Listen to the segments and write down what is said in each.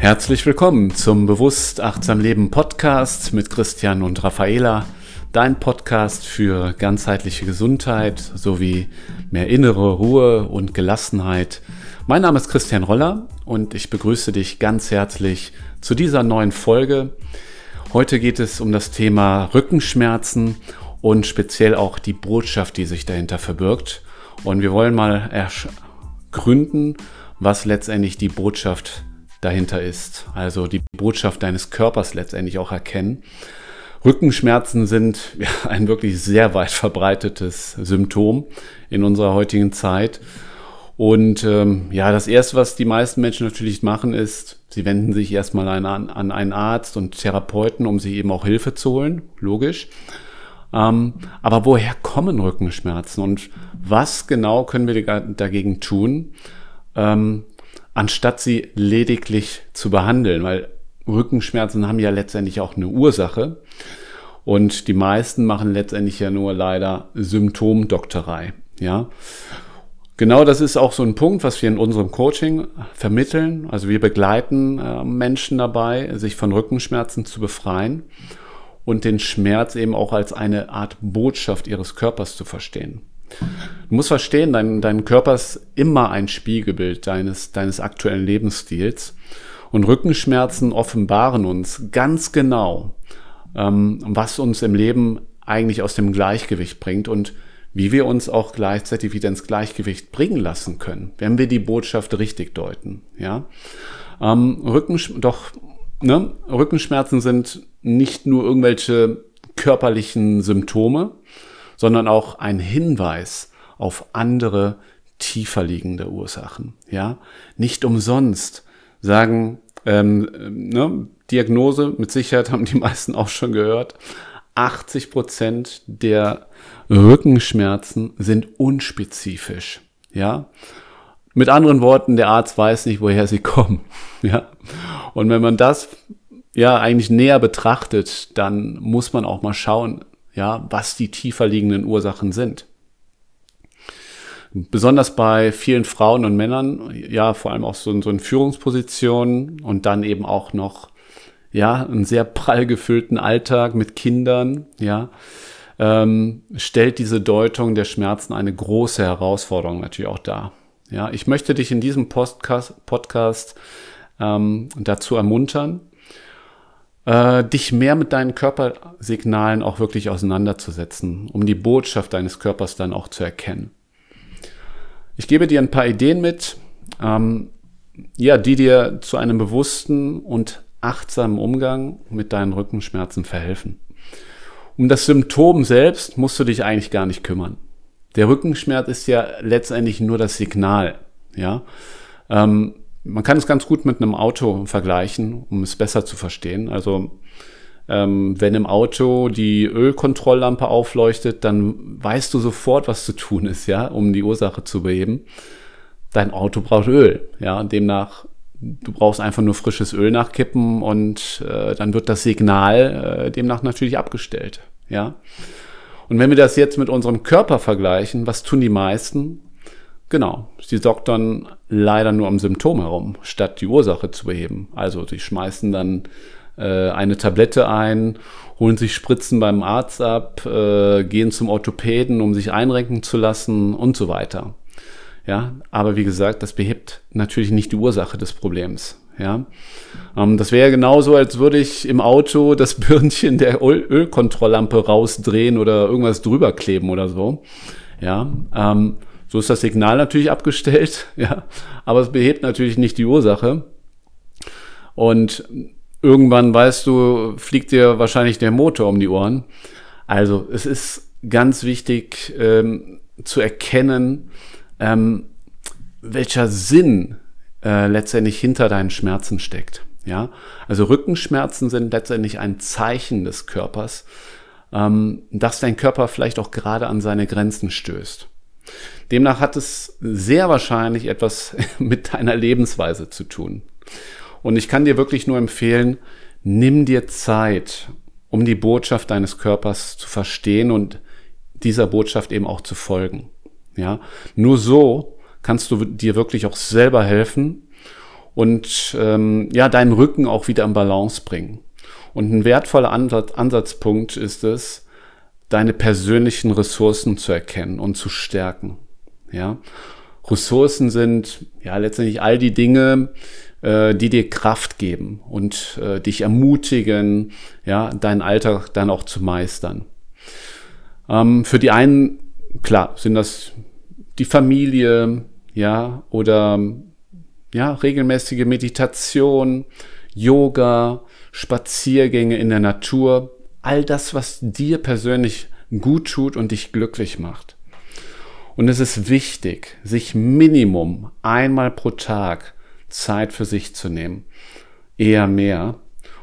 Herzlich willkommen zum Bewusst Achtsam Leben Podcast mit Christian und Raffaela. Dein Podcast für ganzheitliche Gesundheit sowie mehr innere Ruhe und Gelassenheit. Mein Name ist Christian Roller und ich begrüße dich ganz herzlich zu dieser neuen Folge. Heute geht es um das Thema Rückenschmerzen und speziell auch die Botschaft, die sich dahinter verbirgt. Und wir wollen mal ergründen, was letztendlich die Botschaft dahinter ist. Also die Botschaft deines Körpers letztendlich auch erkennen. Rückenschmerzen sind ja, ein wirklich sehr weit verbreitetes Symptom in unserer heutigen Zeit. Und ähm, ja, das Erste, was die meisten Menschen natürlich machen, ist, sie wenden sich erstmal an, an einen Arzt und Therapeuten, um sich eben auch Hilfe zu holen, logisch. Ähm, aber woher kommen Rückenschmerzen und was genau können wir dagegen tun? Ähm, anstatt sie lediglich zu behandeln, weil Rückenschmerzen haben ja letztendlich auch eine Ursache. Und die meisten machen letztendlich ja nur leider Symptomdoktorei. Ja. Genau das ist auch so ein Punkt, was wir in unserem Coaching vermitteln. Also wir begleiten äh, Menschen dabei, sich von Rückenschmerzen zu befreien und den Schmerz eben auch als eine Art Botschaft ihres Körpers zu verstehen. Du musst verstehen, dein, dein Körper ist immer ein Spiegelbild deines, deines aktuellen Lebensstils. Und Rückenschmerzen offenbaren uns ganz genau, ähm, was uns im Leben eigentlich aus dem Gleichgewicht bringt und wie wir uns auch gleichzeitig wieder ins Gleichgewicht bringen lassen können, wenn wir die Botschaft richtig deuten. Ja, ähm, Rückensch doch ne? Rückenschmerzen sind nicht nur irgendwelche körperlichen Symptome, sondern auch ein Hinweis auf andere tiefer liegende Ursachen. Ja, nicht umsonst sagen ähm, ne, Diagnose mit Sicherheit haben die meisten auch schon gehört. 80 Prozent der Rückenschmerzen sind unspezifisch. Ja, mit anderen Worten, der Arzt weiß nicht, woher sie kommen. Ja, und wenn man das ja eigentlich näher betrachtet, dann muss man auch mal schauen, ja, was die tiefer liegenden Ursachen sind. Besonders bei vielen Frauen und Männern, ja, vor allem auch so, so in Führungspositionen und dann eben auch noch, ja, einen sehr prall gefüllten Alltag mit Kindern, ja, ähm, stellt diese Deutung der Schmerzen eine große Herausforderung natürlich auch dar. Ja, ich möchte dich in diesem Podcast, Podcast ähm, dazu ermuntern, äh, dich mehr mit deinen Körpersignalen auch wirklich auseinanderzusetzen, um die Botschaft deines Körpers dann auch zu erkennen. Ich gebe dir ein paar Ideen mit, ähm, ja, die dir zu einem bewussten und achtsamen Umgang mit deinen Rückenschmerzen verhelfen. Um das Symptom selbst musst du dich eigentlich gar nicht kümmern. Der Rückenschmerz ist ja letztendlich nur das Signal, ja. Ähm, man kann es ganz gut mit einem Auto vergleichen, um es besser zu verstehen. Also ähm, wenn im Auto die Ölkontrolllampe aufleuchtet, dann weißt du sofort, was zu tun ist, ja, um die Ursache zu beheben. Dein Auto braucht Öl, ja, demnach du brauchst einfach nur frisches Öl nachkippen und äh, dann wird das Signal äh, demnach natürlich abgestellt, ja. Und wenn wir das jetzt mit unserem Körper vergleichen, was tun die meisten? Genau, sie doktern leider nur am Symptom herum, statt die Ursache zu beheben. Also sie schmeißen dann äh, eine Tablette ein, holen sich Spritzen beim Arzt ab, äh, gehen zum Orthopäden, um sich einrenken zu lassen und so weiter. Ja, aber wie gesagt, das behebt natürlich nicht die Ursache des Problems. Ja, ähm, das wäre genauso, als würde ich im Auto das Birnchen der Öl Ölkontrolllampe rausdrehen oder irgendwas drüber kleben oder so. Ja, ähm, so ist das Signal natürlich abgestellt, ja, aber es behebt natürlich nicht die Ursache. Und irgendwann, weißt du, fliegt dir wahrscheinlich der Motor um die Ohren. Also es ist ganz wichtig ähm, zu erkennen, ähm, welcher Sinn äh, letztendlich hinter deinen Schmerzen steckt. Ja, also Rückenschmerzen sind letztendlich ein Zeichen des Körpers, ähm, dass dein Körper vielleicht auch gerade an seine Grenzen stößt. Demnach hat es sehr wahrscheinlich etwas mit deiner Lebensweise zu tun. Und ich kann dir wirklich nur empfehlen, nimm dir Zeit, um die Botschaft deines Körpers zu verstehen und dieser Botschaft eben auch zu folgen. Ja, nur so kannst du dir wirklich auch selber helfen und ähm, ja, deinen Rücken auch wieder in Balance bringen. Und ein wertvoller Ansatz, Ansatzpunkt ist es, deine persönlichen Ressourcen zu erkennen und zu stärken. Ja, Ressourcen sind ja letztendlich all die Dinge, äh, die dir Kraft geben und äh, dich ermutigen, ja, deinen Alltag dann auch zu meistern. Ähm, für die einen, klar, sind das die Familie, ja, oder ja, regelmäßige Meditation, Yoga, Spaziergänge in der Natur, all das, was dir persönlich gut tut und dich glücklich macht. Und es ist wichtig, sich Minimum einmal pro Tag Zeit für sich zu nehmen, eher mehr,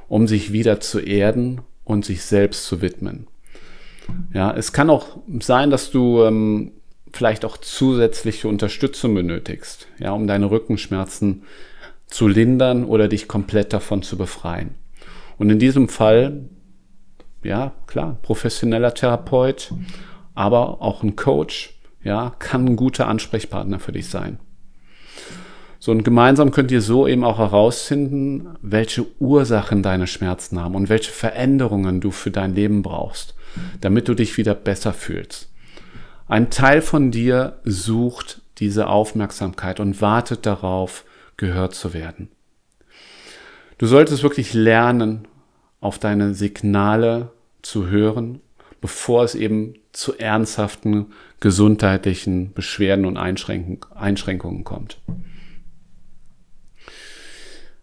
um sich wieder zu erden und sich selbst zu widmen. Ja, es kann auch sein, dass du ähm, vielleicht auch zusätzliche Unterstützung benötigst, ja, um deine Rückenschmerzen zu lindern oder dich komplett davon zu befreien. Und in diesem Fall, ja, klar, professioneller Therapeut, aber auch ein Coach, ja, kann ein guter Ansprechpartner für dich sein. So, und gemeinsam könnt ihr so eben auch herausfinden, welche Ursachen deine Schmerzen haben und welche Veränderungen du für dein Leben brauchst, damit du dich wieder besser fühlst. Ein Teil von dir sucht diese Aufmerksamkeit und wartet darauf, gehört zu werden. Du solltest wirklich lernen, auf deine Signale zu hören, bevor es eben zu ernsthaften gesundheitlichen Beschwerden und Einschränkungen kommt.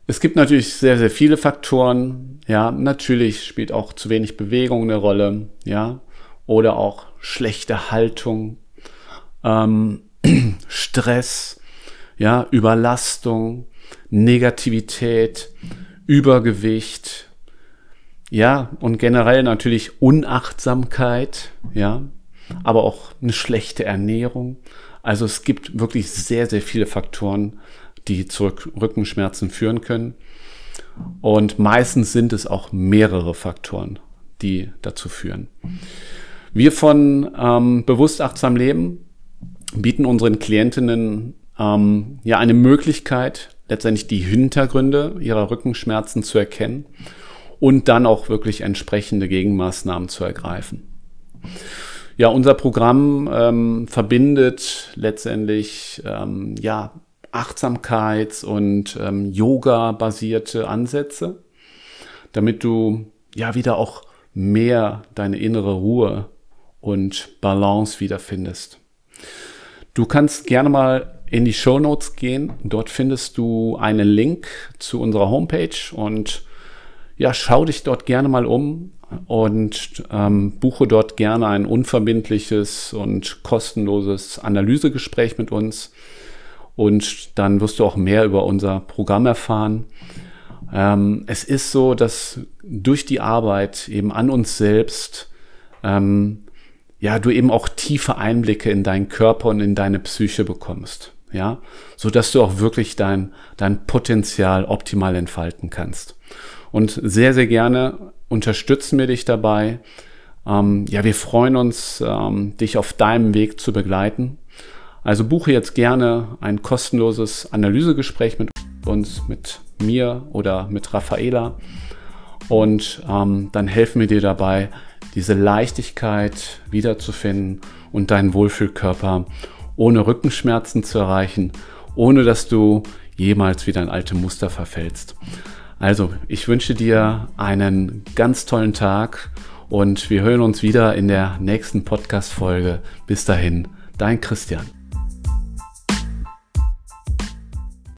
Es gibt natürlich sehr, sehr viele Faktoren. Ja, natürlich spielt auch zu wenig Bewegung eine Rolle. Ja, oder auch schlechte Haltung, ähm, Stress, ja, Überlastung, Negativität, Übergewicht, ja, und generell natürlich Unachtsamkeit, ja, aber auch eine schlechte Ernährung. Also es gibt wirklich sehr, sehr viele Faktoren, die zu Rückenschmerzen führen können. Und meistens sind es auch mehrere Faktoren, die dazu führen. Wir von ähm, Bewusst Achtsam Leben bieten unseren Klientinnen ähm, ja eine Möglichkeit, letztendlich die Hintergründe ihrer Rückenschmerzen zu erkennen und dann auch wirklich entsprechende Gegenmaßnahmen zu ergreifen. Ja, unser Programm ähm, verbindet letztendlich ähm, ja, Achtsamkeits- und ähm, Yoga-basierte Ansätze, damit du ja wieder auch mehr deine innere Ruhe und Balance wiederfindest. Du kannst gerne mal in die Show Notes gehen. Dort findest du einen Link zu unserer Homepage und ja, schau dich dort gerne mal um und ähm, buche dort gerne ein unverbindliches und kostenloses Analysegespräch mit uns. Und dann wirst du auch mehr über unser Programm erfahren. Ähm, es ist so, dass durch die Arbeit eben an uns selbst ähm, ja, du eben auch tiefe Einblicke in deinen Körper und in deine Psyche bekommst, ja, so dass du auch wirklich dein, dein Potenzial optimal entfalten kannst. Und sehr, sehr gerne unterstützen wir dich dabei. Ähm, ja, wir freuen uns, ähm, dich auf deinem Weg zu begleiten. Also buche jetzt gerne ein kostenloses Analysegespräch mit uns, mit mir oder mit Raffaela. Und ähm, dann helfen wir dir dabei, diese Leichtigkeit wiederzufinden und deinen Wohlfühlkörper ohne Rückenschmerzen zu erreichen, ohne dass du jemals wieder in alte Muster verfällst. Also, ich wünsche dir einen ganz tollen Tag und wir hören uns wieder in der nächsten Podcast-Folge. Bis dahin, dein Christian.